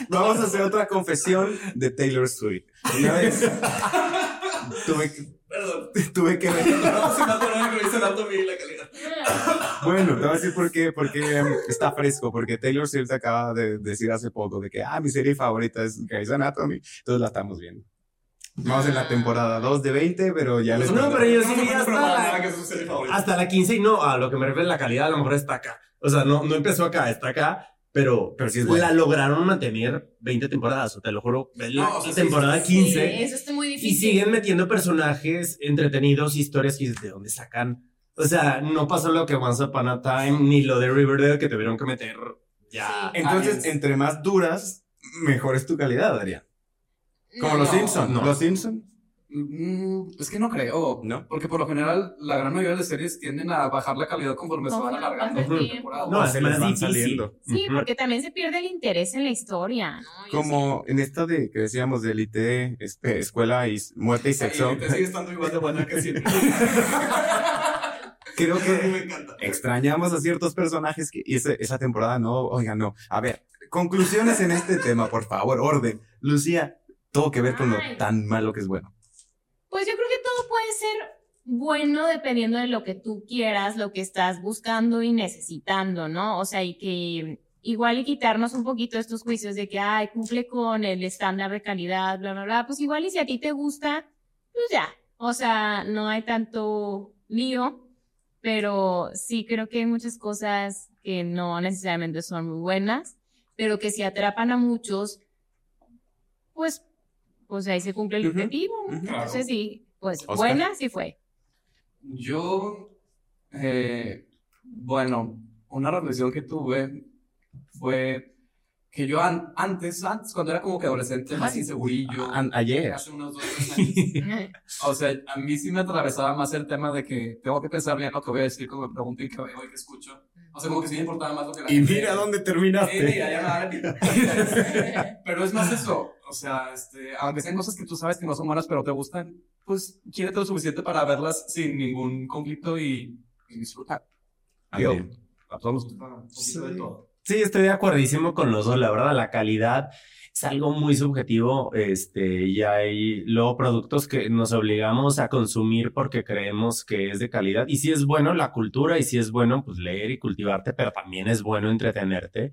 Vamos a hacer otra confesión de Taylor Swift. Una vez tuve, que- Perdón. tuve que ver. No, me atoró de Grey's Anatomy la calidad. Bueno, te voy a decir por qué, porque em, está fresco, porque Taylor Swift acaba de decir hace poco de que, ah, mi serie favorita es Grey's Anatomy, entonces la estamos viendo. Vamos en la temporada 2 de 20, pero ya les No, pero yo sí No, vi no, hasta la, es hasta la 15 y no, a lo que me refiero la calidad a lo mejor está acá. O sea, no, no empezó acá, está acá, pero, Pero sí es buena. la lograron mantener 20 temporadas, o te lo juro, la No, o sea, sí, temporada sí, 15. Sí, eso está muy Y difícil. siguen metiendo personajes entretenidos, historias que ¿de dónde sacan? O sea, no pasó lo que Once Upon a Time, ni lo de Riverdale que tuvieron que meter ya. Sí. Entonces, Ah, entre más duras, mejor es tu calidad, Adrián. Como No, los. Simpsons. no. Los Simpsons. Mm, es que no creo. ¿No? Porque por lo general, la gran mayoría de series tienden a bajar la calidad conforme se van alargando pasa el la tiempo. temporada. No, es se más les van difícil. saliendo. Sí, porque también se pierde el interés en la historia, ¿no? Como en esta de que decíamos de élite, este, escuela y muerte y sexo. Y te sigue estando igual de buena que siempre. Creo me que encanta. extrañamos a ciertos personajes que, y ese- esa temporada no, oiga, no. A ver, conclusiones en este tema, por favor, orden. Lucía, todo que ver con lo tan malo que es bueno. Pues yo creo que todo puede ser bueno dependiendo de lo que tú quieras, lo que estás buscando y necesitando, ¿no? O sea, y que igual y quitarnos un poquito estos juicios de que, ay, cumple con el estándar de calidad, bla, bla, bla. Pues igual y si a ti te gusta, pues ya. O sea, no hay tanto lío, pero sí creo que hay muchas cosas que no necesariamente son muy buenas, pero que si atrapan a muchos, pues pues ahí se cumple el Ujú, objetivo. ujú. Entonces sí, pues Oscar. buena sí fue. Yo, eh, bueno, una reflexión que tuve fue que yo an- antes, antes, cuando era como que adolescente, más insegurillo, An- ayer. hace unos dos años, o sea, a mí sí me atravesaba más el tema de que tengo que pensar bien lo que voy a decir, como me pregunten qué veo y qué escucho. O sea, como que sí me importaba más lo que la Y gente- mira dónde Sí, terminaste. mira, ya me a. Pero es más eso. O sea, este, aunque sean cosas que tú sabes que no son buenas, pero te gustan, pues quiérete lo suficiente para verlas sin ningún conflicto y, y disfrutar. Amén. a todos nos gusta un poquito de todo. Sí, estoy de acuerdísimo con los dos. La verdad, la calidad es algo muy subjetivo. Este, y hay luego productos que nos obligamos a consumir porque creemos que es de calidad. Y sí es bueno la cultura y sí es bueno pues leer y cultivarte, pero también es bueno entretenerte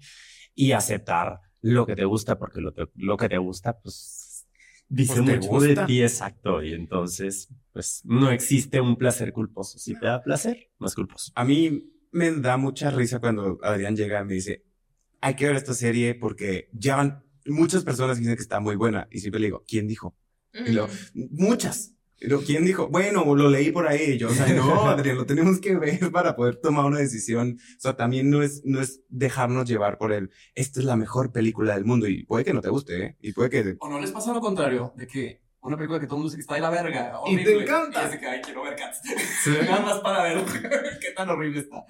y aceptar lo que te gusta porque lo, te- lo que te gusta pues dice Pues mucho gusta. de ti exacto. Y entonces pues no existe un placer culposo. Si te da placer, no es culposo. A mí me da mucha risa cuando Adrián llega y me dice, hay que ver esta serie porque ya van muchas personas que dicen que está muy buena. Y siempre le digo, ¿quién dijo? Y luego, muchas. Luego, ¿quién dijo? Bueno, lo leí por ahí. Yo, o sea, no, Adrián, lo tenemos que ver para poder tomar una decisión. O sea, también no es, no es dejarnos llevar por el, esta es la mejor película del mundo. Y puede que no te guste, ¿eh? Y puede que... ¿O no les pasa lo contrario? De que una película que todo el mundo dice que está de la verga. Y te horrible, encanta. Y es de que, ay, quiero ver Cats. Nada más para ver qué tan horrible está.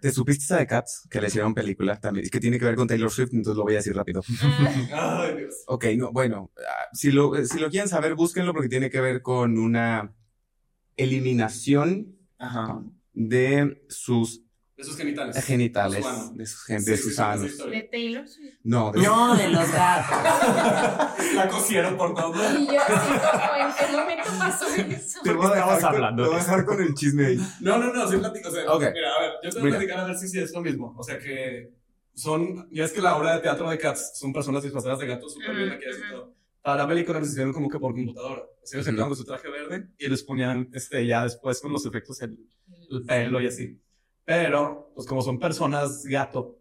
¿Te supiste esa de Cats? Que le hicieron película también. Es que tiene que ver con Taylor Swift, entonces lo voy a decir rápido. Ay, Dios. Ok, no, bueno, ah, si lo, si lo quieren saber, búsquenlo porque tiene que ver con una eliminación Ajá. de sus De sus genitales. genitales, Su ano. de sus, gen- Sí, de sus sí, esa anos. historia. De Taylor Swift. No, de No, de los gatos. La cosieron por todo. Y yo así como, ¿en qué momento pasó eso? Te voy a dejar, con, hablando te voy a de dejar con el chisme ahí. No, no, no, sí platico. O sea, Ok. mira, a ver, yo te voy a platicar a ver si sí es lo mismo. O sea que son, ya es que la obra de teatro de Cats son personas disfrazadas de gatos súper bien maquilladas y todo. Para la película les hicieron como que por computadora. Así les con su traje verde y les ponían, este, ya después con los efectos el, el pelo y así. Pero, pues como son personas gato,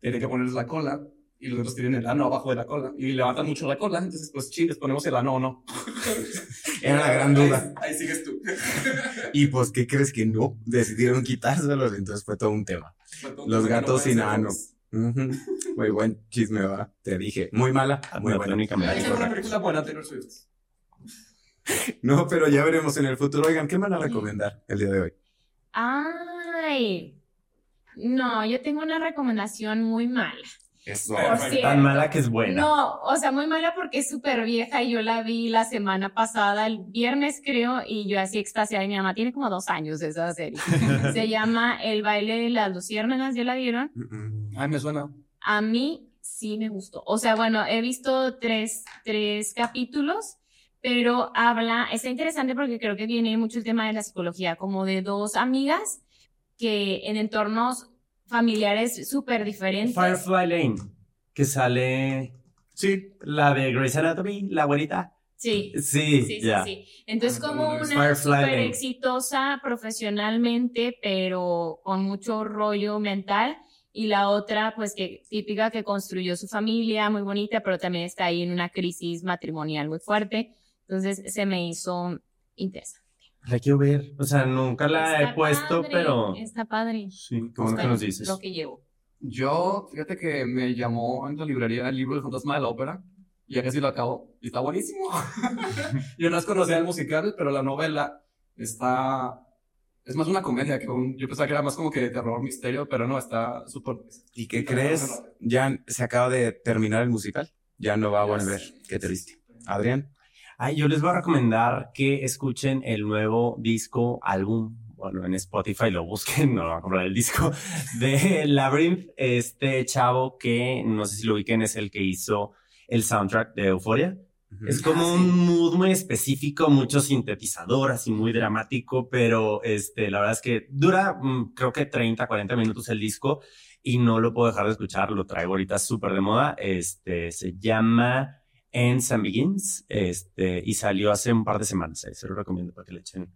tienen que ponerles la cola y los gatos tienen el ano abajo de la cola y levantan mucho la cola. Entonces, pues, sí, les ponemos el ano o no. Era la gran duda. Ahí, ahí sigues tú. Y pues, ¿qué crees que no? Decidieron quitárselos, entonces fue todo un tema. Los gatos sin ano. Ujú. Muy buen chisme, va. Te dije. Muy mala, muy buena. Es una película buena, Taylor Swift. No, pero ya veremos en el futuro. Oigan, ¿qué me van a recomendar el día de hoy? Ay. No, yo tengo una recomendación muy mala. Por Tan mala que es buena. No, o sea, muy mala porque es súper vieja y yo la vi la semana pasada, el viernes creo, y yo así extasiada. Y mi mamá tiene como dos años de esa serie. Se llama El baile de las luciérnagas, ¿ya la vieron? Mm, Ay, me suena. A mí sí me gustó. O sea, bueno, he visto tres, tres capítulos, pero habla, está interesante porque creo que viene mucho el tema de la psicología, como de dos amigas que en entornos familiares súper diferentes. Firefly Lane, que sale. Sí, la de Grey's Anatomy, la güerita. Sí. Sí, Sí, ya. sí, sí. Entonces, Ah, como una Firefly súper Lane. exitosa profesionalmente, pero con mucho rollo mental. Y la otra, pues, que típica que construyó su familia, muy bonita, pero también está ahí en una crisis matrimonial muy fuerte. Entonces, se me hizo interesante. La quiero ver. O sea, nunca la Está he puesto, padre, pero. Está padre. Sí, como que nos dices. Lo que llevo. Yo, fíjate que me llamó en la librería el libro El fantasma de la ópera. Y ya casi lo acabo. Y está buenísimo. yo no conocía el musical, pero la novela está... Es más una comedia que un... Yo pensaba que era más como que de terror, misterio, pero no, está súper... ¿Y qué crees? Ya se acaba de terminar el musical. Ya no va a volver. Qué triste. Adrián. Ay, yo les voy a recomendar que escuchen el nuevo disco, álbum, bueno, en Spotify lo busquen, no van a comprar el disco, de Labyrinth, este chavo que, no sé si lo ubiquen, es el que hizo el soundtrack de Euphoria. Es como un mood muy específico, mucho sintetizador, así muy dramático, pero este, la verdad es que dura, mm, creo que 30, 40 minutos el disco y no lo puedo dejar de escuchar, lo traigo ahorita súper de moda. Este, se llama Ends and Begins, este, y salió hace un par de semanas, eh, se lo recomiendo para que le echen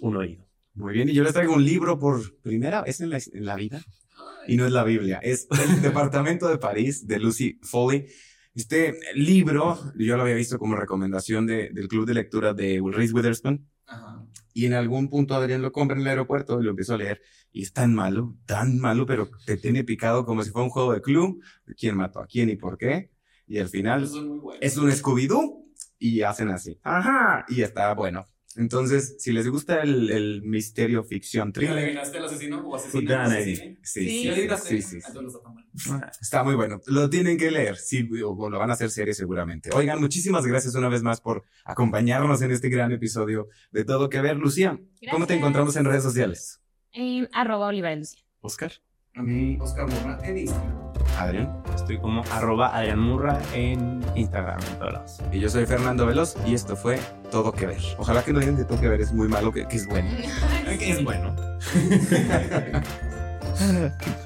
un oído. Muy bien, y yo les traigo un libro por primera vez en la, en la vida. Y no es la Biblia, es el Departamento de París de Lucy Foley. Este libro, yo lo había visto como recomendación de- del club de lectura de Reese Witherspoon. Y en algún punto Adrián lo compra en el aeropuerto y lo empiezo a leer. Y es tan malo, tan malo, pero te tiene picado como si fuera un juego de club. ¿Quién mató a quién y por qué? Y al final es un Scooby-Doo y hacen así. Ajá. Y está bueno. Entonces, si les gusta el, el misterio ficción thriller. adivinaste el asesino o? Whodunit. Sí, sí, Sí. sí, ¿Ya adivinaste? sí, sí, sí. Entonces no está muy bueno. Lo tienen que leer. Sí, o lo van a hacer serie seguramente. Oigan, muchísimas gracias una vez más por acompañarnos en este gran episodio de Todo Que Ver. Lucía, ¿cómo te encontramos en redes sociales? En arroba Oliva de Lucía. Oscar. A mí, Oscar Morra, en Instagram. Adrián. Estoy como arroba Adrián Murra en Instagram, en todos lados. Y yo soy Fernando Veloz y esto fue Todo Que Ver. Ojalá que no digan que Todo Que Ver es muy malo, que, que es bueno. Que es bueno.